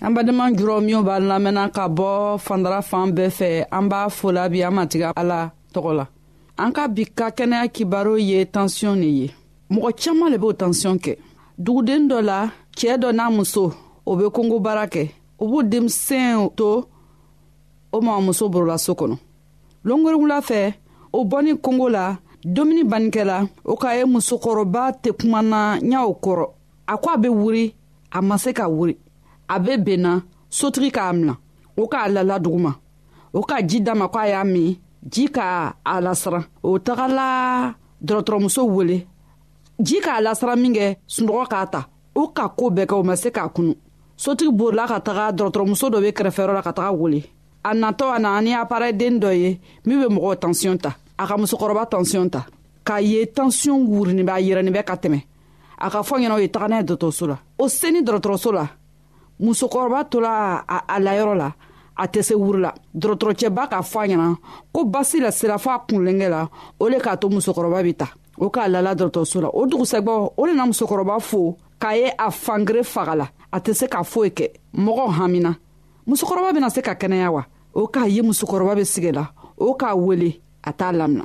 an badenma jurɔ minw b'a lamɛnna ka bɔ fandara fan bɛɛ fɛ an b'a fola bi an matigɛ ala tɔgɔ la an ka bi ka kɛnɛya kibaro ye tansiyɔn de ye mɔgɔ caaman le b'o tansiyɔn kɛ duguden dɔ la cɛɛ dɔ n'a muso o be kongo baara kɛ o b'o denmisɛn to o ma muso borola so kɔnɔ longoriwula fɛ o bɔni kongo la domuni banikɛla o ka ye musokɔrɔba tɛ kumana ɲaw kɔrɔ a ko a bɛ wuri a ma se ka wuri a bɛ benna sotigi k'a mina o k'a lala duguma o ka ji d'a ma ko a y'a min ji k'a a lasiran o tagala dɔgɔtɔrɔmuso wele ji k'a lasiran min kɛ sunɔgɔ k'a ta o ka ko bɛɛ kɛ o ma se k'a kunu sotigi borila ka taga dɔgɔtɔrɔmuso dɔ bɛ kɛrɛfɛyɔrɔ la ka taga wele a natɔ a nana ni aparɛden dɔ ye min bɛ mɔgɔw tansiyɔn ta a ka musokɔrɔba tansiyɔn ta k'a ye tansiyɔn wurinibaa yɛrɛnin bɛ ka tɛmɛ a ka fɔ ɲɛna o ye taga n'a ye dɔgɔtɔrɔso la o seni dɔgɔtɔrɔso la musokɔrɔba tola a layɔrɔ la a tɛ se wuru la dɔgɔtɔrɔcɛba k'a fɔ a ɲɛna ko basi la sira fɔ a kunlenkɛ la o le k'a to musokɔrɔba bɛ ta o k'a lala dɔgɔtɔrɔso la o dugusɛgbɔ o le na musokɔrɔba fo k'a ye a fangere faga la a tɛ se k'a foyi kɛ mɔgɔ hamina musokɔrɔba bɛna se ka kɛnɛya wa o k'a ye musokɔrɔba bɛ sigi la o k'a wele a t'a lamina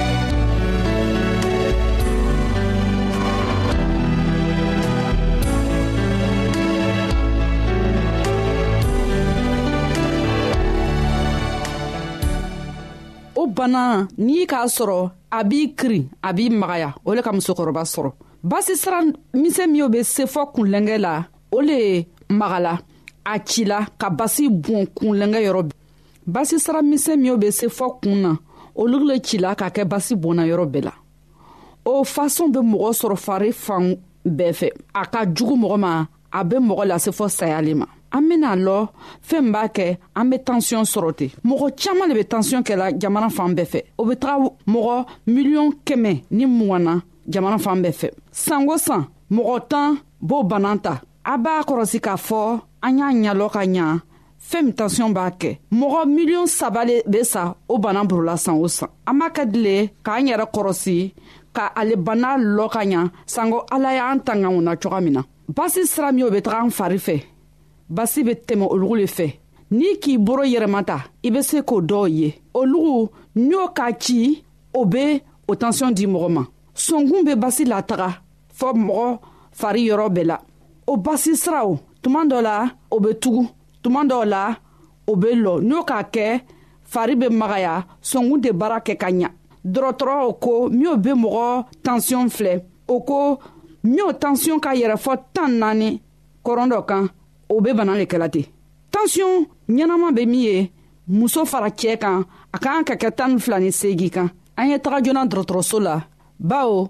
o bana n'i k'a sɔrɔ a b'i kiri a b'i magaya o le ka musokɔrɔba sɔrɔ basisira misɛn min o bɛ se fɔ kunlɛnkɛ la o le magala a cila ka basi bɔn kunlɛnkɛ yɔrɔ basi sara misɛn minw bɛ se fɔ kun na olu le cila ka kɛ basi bɔnna yɔrɔ bɛɛ la o fasɔn bɛ mɔgɔ sɔrɔ fari fan bɛɛ fɛ a ka jugu mɔgɔ ma a bɛ mɔgɔ lase fɔ sayali ma an bɛna lɔ fɛn b'a kɛ an bɛ tansiyɔn sɔrɔ ten mɔgɔ caman de bɛ tansiyɔn kɛla jamana fan bɛɛ fɛ o bɛ taga mɔgɔ miliyɔn kɛmɛ ni mugan na jamana fan bɛɛ fɛ sanko san mɔgɔ tan b'o bana ta a b'a kɔrɔsi k'a fɔ an y'a ɲɛlɔ ka ɲa fɛn min tansiyɔn b'a kɛ mɔgɔ miliyɔn saba le be sa o bana burula san o san an b'a ka dile k'an yɛrɛ kɔrɔsi ka ale bana lɔ ka ɲa sanko ala y'an tanganw na coga min na basi sira minw be taga an fari fɛ basi be tɛmɛ olugu le fɛ n'i k'i boro yɛrɛmata i be se k'o dɔw ye olugu ɲo k'a ci o be o tansiyɔn di mɔgɔ ma sonkun be basi lataga fɔ mɔgɔ fari yɔrɔ bɛɛ la o basi siraw tuma dɔ la o bɛ tugu tuma dɔw la o bɛ lɔ n'o k'a kɛ fari bɛ magaya sɔnkun tɛ baara kɛ ka ɲa dɔgɔtɔrɔw ko minnu bɛ mɔgɔ tansiyɔn filɛ o ko minnu tansiyɔn ka yɛrɛ fɔ tan naani kɔrɔn dɔ kan o bɛ bana de kɛla ten tansiyɔn ɲɛnama bɛ min ye muso fara cɛ kan a kan ka kɛ tan ni fila ni seegin kan an ye taga joona dɔgɔtɔrɔso la bawo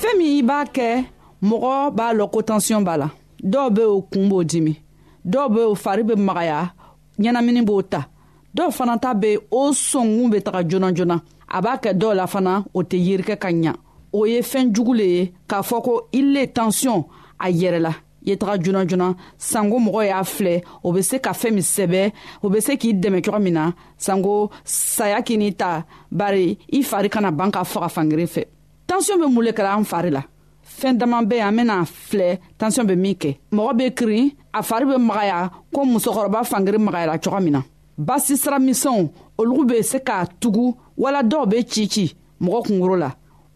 fɛn min i b'a kɛ mɔgɔ b'a lɔn ko tansiyɔn b'a la dɔw bɛ o kun b'o dimi dɔw bɛ o fari bɛ magaya ɲɛnamini b'o ta dɔw fana ta bɛ o sɔnkun bɛ taga joona joona a b'a kɛ dɔw la fana o tɛ yirikɛ ka ɲa o ye fɛn jugu le ye k'a fɔ ko i le tansiyɔn a yɛrɛ la ye taga joona joona sanko mɔgɔ y'a filɛ o bɛ se ka fɛn min sɛbɛ o bɛ se k'i dɛmɛ cogo min na sanko saya k'i ni ta bari i fari kana ban ka faga fangere fɛ tansiyɔn bɛ mun le kɛra an fari la fɛn dama bɛ yen an bɛna filɛ tansiyɔn bɛ min kɛ mɔgɔ bɛ kirin a fari bɛ magaya ko musokɔrɔba fangere magayara cogo min na basi sira misɛnw olu bɛ se ka tugu wala dɔw bɛ ci ci mɔgɔ kunkolo la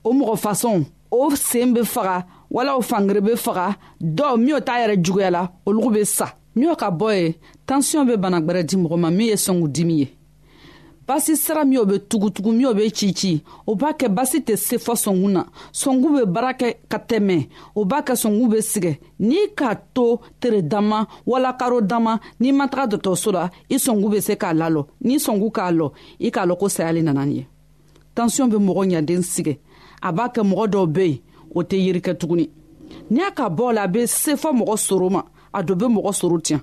o mɔgɔ fasɔnw o sen be faga wala o fangere be faga dɔw min o t'a yɛrɛ juguya la olugu be sa min o ka bɔ ye tansiyɔn be banagwɛrɛ di mɔgɔ ma min ye sɔngu dimi ye basi sira min o be tugutugu min o be cici o b'a kɛ basi tɛ se fɔ sɔngu na sɔngu be baara kɛ ka tɛmɛ o b'a kɛ sɔngu be sigɛ n'i k'a to tere dama wala karo dama n'i ma taga dɔtɔrɔso la i sɔngu be se k'a lalɔ n'i sɔngu k'a lɔ i k'a lɔn ko sayali nana nin ye tansiyɔn bɛ mɔgɔ ɲaden sigɛ a b'a kɛ mɔgɔ dɔw bɛ yen o tɛ yiri kɛ tuguni n'i y'a ka bɔ la a bɛ se fɔ mɔgɔ soro ma a dɔ bɛ mɔgɔ soro tiɲɛ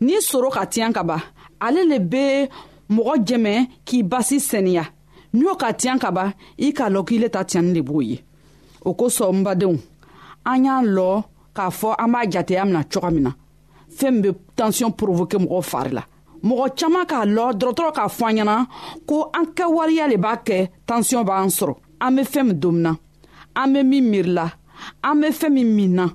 n'i soro ka tiɲɛ ka ban ale le bɛ mɔgɔ jɛmɛ k'i basi sɛniya n'i y'o ka tiɲɛ ka ban i k'a lɔ k'i le ta tiɲɛni de b'o ye o kosɔn n badenw an y'a lɔ k'a fɔ an b'a jateya mina cogo min na fɛn bɛ tansiyɔn porovoke mɔgɔ fari la mɔgɔ caman k'a lɔ dɔgɔtɔrɔ k'a fɔ an ɲɛna ko an ka waleya le b'a kɛ tansiyɔn b'an sɔrɔ an bɛ fɛn min don min na an bɛ min miirila an bɛ fɛn min min na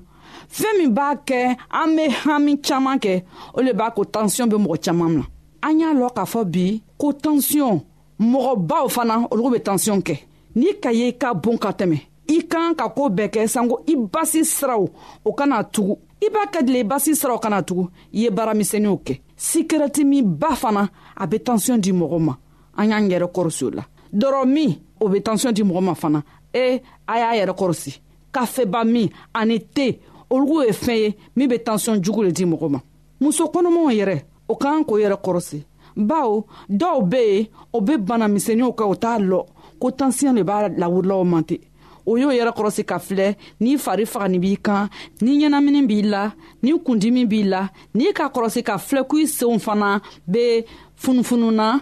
fɛn min b'a kɛ an bɛ hami caman kɛ o le b'a ko tansiyɔn bɛ mɔgɔ caman na an y'a lɔ k'a fɔ bi ko tansiyɔn mɔgɔbaw fana olu bɛ tansiyɔn kɛ n'i ka ye i ka bon ka tɛmɛ i kan ka koo bɛɛ kɛ sanko i basi siraw o kana tugu i b'a ka dila i basi siraw kana tugu i ye baaramisɛnninw kɛ sikɛrɛti min ba fana a bɛ tansiyɔn di mɔgɔ ma an y'an yɛrɛ kɔrɔsi o la dɔrɔ min o bɛ tansiyɔn di mɔgɔ ma fana ee a y'a yɛrɛ kɔrɔsi kafeba min ani te olugu ye fɛn ye min bɛ tansiyɔn jugu le di mɔgɔ ma muso kɔnɔmaw yɛrɛ o k'an k'o yɛrɛ kɔrɔsi bawo dɔw bɛ yen o bɛ bana misɛnninw kɛ o t'a lɔ ko tansiyɔn de b'a lawurulaw man ten o y'o yɛrɛ kɔrɔsi ka filɛ n'i fari fagani b'i kan ni ɲɛnamini b'i la ni kundimi b'i la n'i ka kɔrɔsi ka filɛ ko i senw fana bɛ funufunu na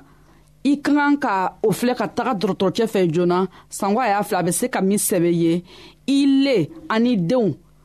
i ka kan ka o filɛ ka taga dɔgɔtɔrɔcɛ fɛ joona sango a y'a filɛ a bɛ se ka min sɛbɛ ye i le ani denw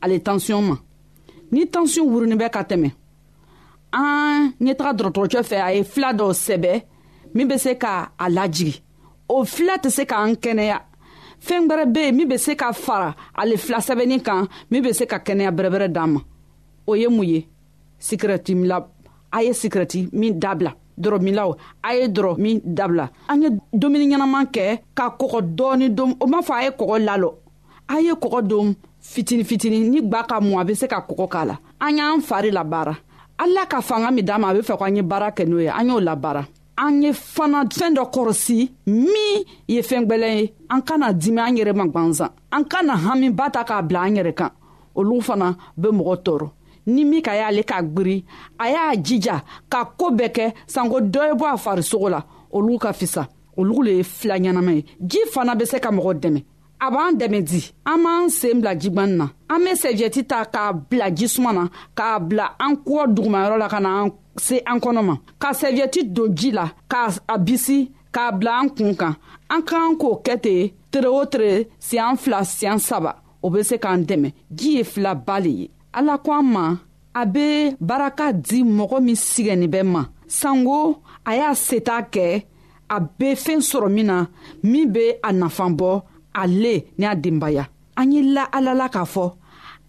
ale tansiyɔn ma ni tansiyɔn wurunin bɛ ka tɛmɛ an ɲɛ taga dɔgɔtɔrɔcɛ fɛ a ye fila dɔw sɛbɛ min bɛ se ka a lajigi o fila tɛ se k'an kɛnɛya fɛn wɛrɛ bɛ yen min bɛ se ka fara ale fila sɛbɛnni kan min bɛ se ka kɛnɛya bɛrɛbɛrɛ d'an ma o ye mun ye sikirɛti mila a ye sikirɛti min dabila dɔrɔmilaw a ye dɔrɔ min dabila an ye dumuni ɲɛnaman kɛ ka kɔgɔ dɔɔni dom o m'a fɔ a ye kɔgɔ lalɔ an ye kɔgɔ don fitini fitini ni gwa ka mɔ a be se ka kɔgɔ k'a la an y'an fari labaara ala ka fanga min d'a ma a be fɛ ko an ye baara kɛ n'o ye an y'o labaara an ye fana fɛɛn dɔ kɔrɔsi min ye fɛɛn gwɛlɛn ye an kana dimi an yɛrɛ ma gwanzan an kana hamiba ta k'a bila an yɛrɛ kan olu fana be mɔgɔ tɔɔrɔ ni min ka y'ale k'a gwiri a y'a jija ka koo bɛɛ kɛ sanko dɔ ye bɔ a farisogo la olu ka fisa olu le ye fila ɲɛnama ye ji fana be se ka mɔgɔ dɛmɛ a b'an dɛmɛ di an b'an seen bila jigwani na an be sɛviyɛti ta k'a bila jisuma na k'a bila an kɔɔ dugumayɔrɔ la ka na an se an kɔnɔ ma ka sɛviyɛti don ji la k'a a bisi k'a bila an kuun kan an k'an k'o kɛ ten tere o tere siyan fila siyan saba o be se k'an dɛmɛ ji ye filaba le ye ala ko an ma a bɛ baraka di mɔgɔ min sigɛnnin bɛ ma sanko a y'a seta kɛ a bɛ fɛn sɔrɔ min na min bɛ a nafan bɔ ale ni a denbaya an ye la ala la k'a fɔ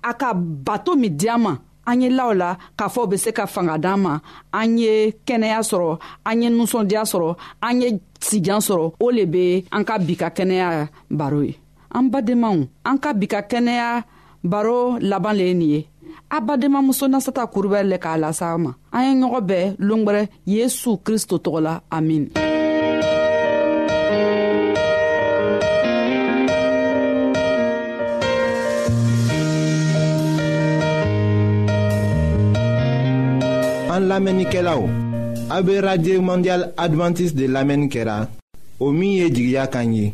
a ka bato min di an ma an ye law la k'a fɔ bɛ se ka fanga d'an ma an ye kɛnɛya sɔrɔ an ye nisɔndiya sɔrɔ an ye sijan sɔrɔ o le bɛ an ka bi ka kɛnɛya baro ye an badenmaw an ka bi ka kɛnɛya baro laban le ye nin ye a badenma muso nasata kurubɛ lɛ k'a lasa ma an ye ɲɔgɔn bɛɛ longwɛrɛ yesu kristo tɔgɔ la amin an lamɛnnikɛlaw a be radio mondial advantiste de lamɛnni kɛra o min ye jigiya kan ye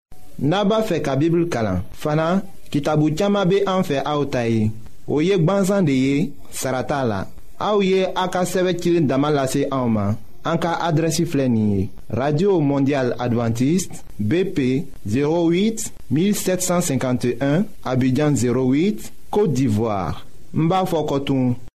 n'a b'a fɛ ka bibulu kalan fana kitabu caman bɛ an fɛ aw ta ye o ye gbansan de ye sara t'a la aw ye a ka sɛbɛn cilen dama lase anw ma an ka adrɛsi filɛ nin ye radio mondial adventiste bp 08 1751 abidjan 08 côte d'ivoire n b'a fɔ kɔtun.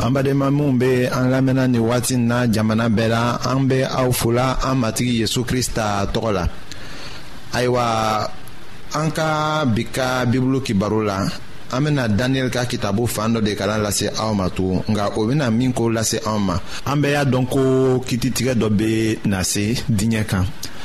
an badenma minw be an lamɛnna ni wati na jamana bɛɛ la an be aw fola an matigi yezu krista tɔgɔ la ayiwa an ka bi ka bibulu kibaru la an bena daniyɛli ka kitabu fan dɔ de kalan lase aw ma tugun nka o bena min ko lase anw ma an bɛɛ y'a dɔn ko kititigɛ dɔ be na se diɲɛ kan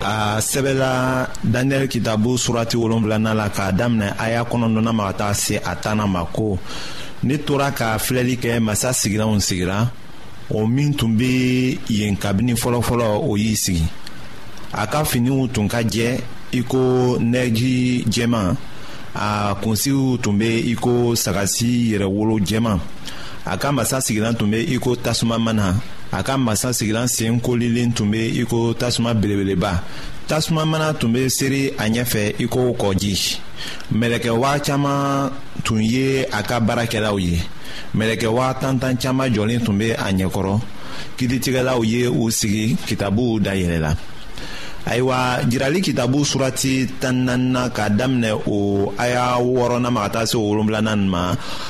a sɛbɛla daniyɛli kitabu surati wolonfilana la k'a daminɛ a y'a kɔnɔdɔnna ma ka taa se a tanna ma ko ne tora ka filɛli kɛ masa sigilanw sigira o min tun bɛ yen kabini fɔlɔfɔlɔ o y'i sigi a ka finiw tun ka jɛ i ko nɛji jɛman a kunsiw tun bɛ i ko sagasi yɛrɛwolo jɛman a ka masa sigilan tun bɛ iko tasuma mana a ka masa sigilan sen kolilen tun bɛ iko tasuma belebeleba tasuma mana tun bɛ seri a ɲɛfɛ iko kɔji mɛlɛkɛ waa caman tun ye a ka baarakɛlaw ye mɛlɛkɛ waa tantan caman jɔlen tun bɛ a ɲɛkɔrɔ kiritigɛlaw ye u sigi kitabuw dayɛlɛ la ayiwa jirali kitabu surati tan naanina k'a daminɛ o aya wɔɔrɔnan ma ka taa se o wolonwulanan ma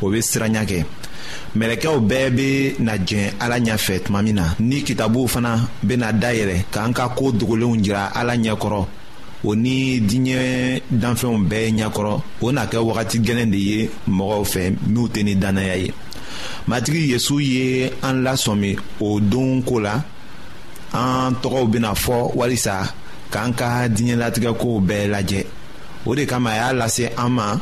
o bɛ siranya kɛ mɛlɛkɛw bɛɛ bɛ na jɛn ala ɲɛfɛ tuma min na ni kitabuw fana bɛna dayɛlɛ k'an ka ko dogolenw jira ala ɲɛkɔrɔ o ni diɲɛ danfɛnw bɛɛ ɲɛkɔrɔ o na kɛ wagati gɛlɛn de ye mɔgɔw fɛ minnu tɛ ni dannaya ye matigi yesu ye an lasɔmi o don ko la an tɔgɔw bɛna fɔ walisa k'an ka diɲɛlatigɛ kow bɛɛ lajɛ o de kama a y'a lase an ma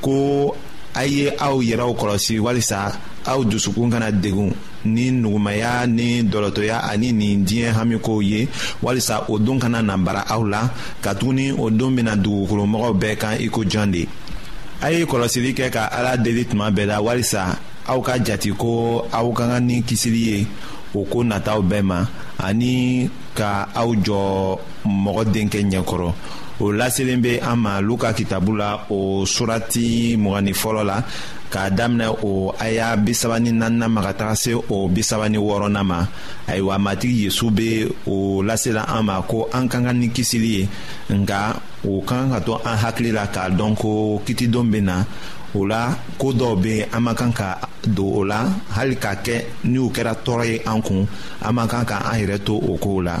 ko a ye aw yɛrɛw kɔlɔsi walisa aw dusukun kana degun ni nugumaya ni dɔlɔtɔya ani nin diɲɛ hamikow ye walisa o don kana na bara aw la katuguni o don bɛna dugukolomɔgɔw bɛɛ kan i ko jɔn de a ye kɔlɔsili kɛ ka ala deli tuma bɛɛ la walisa aw ka jate ko aw ka kan ni kisili ye o ko nataw bɛɛ ma ani ka aw jɔ mɔgɔ denkɛ ɲɛkɔrɔ o laselen bɛ an ma luka kitabu la o surati mugani fɔlɔ la k'a daminɛ o aya bisaba ni naaninan ma ka taga se o bisaba ni wɔɔrɔnan ma ayiwa matigi yesu bɛ o lasela an ma ko an ka kan ni kisili ye nka o ka kan ka to an hakili la k'a dɔn ko kitidon bɛ na o la ko dɔw bɛ yen an man kan ka don o la hali k'a kɛ n'u kɛra tɔɔrɔ ye an kun an man kan ka an yɛrɛ to o kow la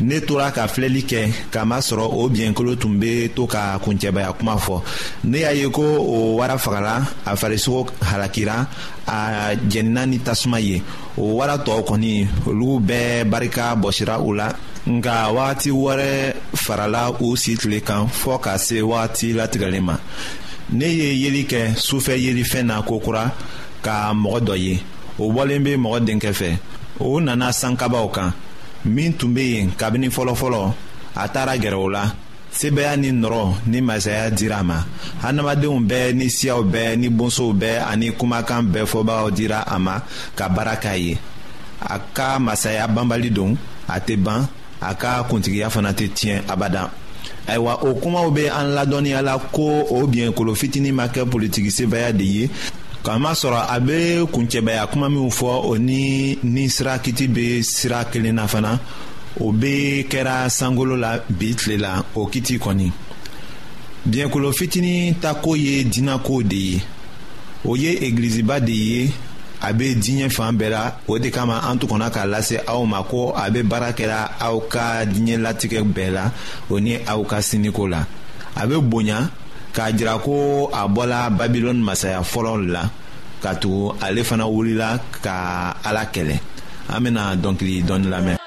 ne tora ka filɛli kɛ k'a masɔrɔ o biɲɛkolo tun bɛ to ka kuncɛbaya kuma fɔ ne y'a ye ko o wara fagara a farisogo halakira a jɛnina ni tasuma ye o wara tɔw kɔni olu bɛɛ barika bɔsira u la nka wagati wɛrɛ farala u si tile kan fɔɔ ka se wagati latigɛlen ma ne ye yeli kɛ sufɛ yelifɛn na kokura ka mɔgɔ dɔ ye o bɔlen bɛ mɔgɔ denkɛ fɛ o nana sankabaw kan min tun bɛ yen kabini fɔlɔfɔlɔ a taara gɛrɛ o la sebaaya ni nɔrɔ ni masaya dira a ma hadamadenw bɛɛ ni siyaw bɛɛ ni bonsow bɛɛ ani kumakan bɛɛ fɔbagaw dira a ma ka baara k'a ye a ka masaya banbali don a tɛ ban a ka kuntigiya fana tɛ tiɲɛ abada ayiwa o kumaw bɛ an ladɔnniya la ko o biɲɛkolo fitinin ma kɛ politiki sebaaya de ye k'a masɔrɔ a bɛ kuncɛbaya kuma minw fɔ o ni ni sira kiti bɛ sira kelen na fana o bɛɛ kɛra sankolo la bi tile la o kiti kɔni biɲɛkolo fitinin tako ye diinako de ye o ye egiliziba de ye a bɛ diɲɛ fan bɛɛ la o de kama an tuguna k'a lase aw ma ko a bɛ baara kɛra aw ka diɲɛ latigɛ bɛɛ la o ni aw ka siniko la a bɛ bonya k'a jira ko a bɔla babilɔni masaya fɔlɔ la ka tugu ale fana wulila ka ala kɛlɛ an bɛna dɔnkili dɔɔni lamɛn.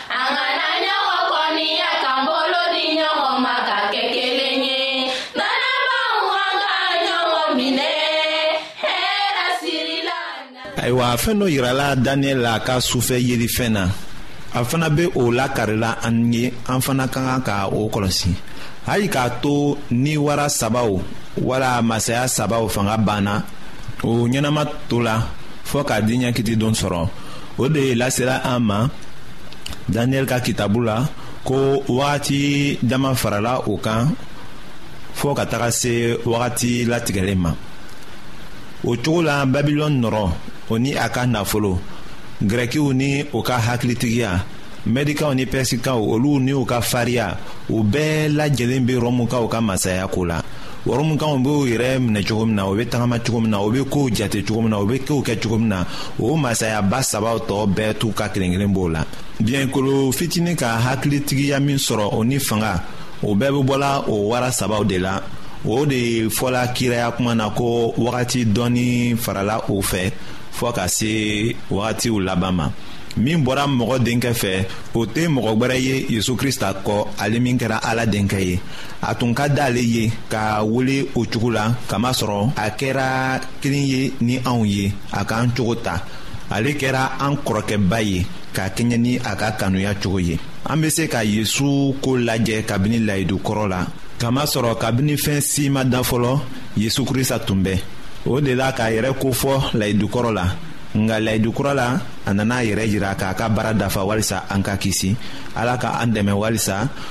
ayiwa fɛn dɔ yirala daniel la ka sufɛ yelifɛn na a fana bɛ o lakarila an ye an fana ka kan ka o kɔlɔsi hali k'a to ni wara sabaw wala masaya sabaw fanga banna o ɲɛnama to la fɔɔ k'a diɲɛ kiti don sɔrɔ o de ye lasera an ma daniyɛli ka kitabu la ko wagati dama farala o kan fɔɔ ka taga se wagati latigɛlen ma o cogo la babilɔni nɔrɔ o ni a ka nafolo grɛkiw ni o ka hakilitigiya mɛdikaw ni pɛsikaw olu ni u ka fariya u bɛɛ lajɛlen bɛ rɔmukaw ka masaya ko la wɔrɔmukanw b'o yɛrɛ minɛ cogo min na o bɛ tagama cogo min na o bɛ kow jate cogo min na o bɛ kow kɛ cogo min na o masayaba sabaw tɔ bɛɛ t'u ka kelen kelen b'o la biɲɛkolo fitinin ka hakilitigiya min sɔrɔ o ni fanga o bɛɛ bɛ bɔla o wara sabaw de la o de fɔla kiraya kuma na ko wagati dɔɔni farala o fɛ fɔɔ ka se wagatiw laban ma min bɔra mɔgɔ denkɛ fɛ o tɛ mɔgɔ wɛrɛ ye yezu krista kɔ ale min kɛra ala denkɛ ye a tun ka d'ale ye ka wele o cogo la kamasɔrɔ a kɛra kelen ye ni anw ye a k'an cogo ta ale kɛra an kɔrɔkɛba ye ka kɛɲɛ ni a ka kanuya cogo ye an bɛ se ka yesu ko lajɛ kabini layidu kɔrɔ la kamasɔrɔ kabini fɛn si ma da fɔlɔ yesu krista tun bɛ o de la k'a yɛrɛ kofɔ layidu kɔrɔ la nka layidu kura la a nana a yɛrɛ jira k'a ka baara dafa walisa an ka kisi ala ka an dɛmɛ walisa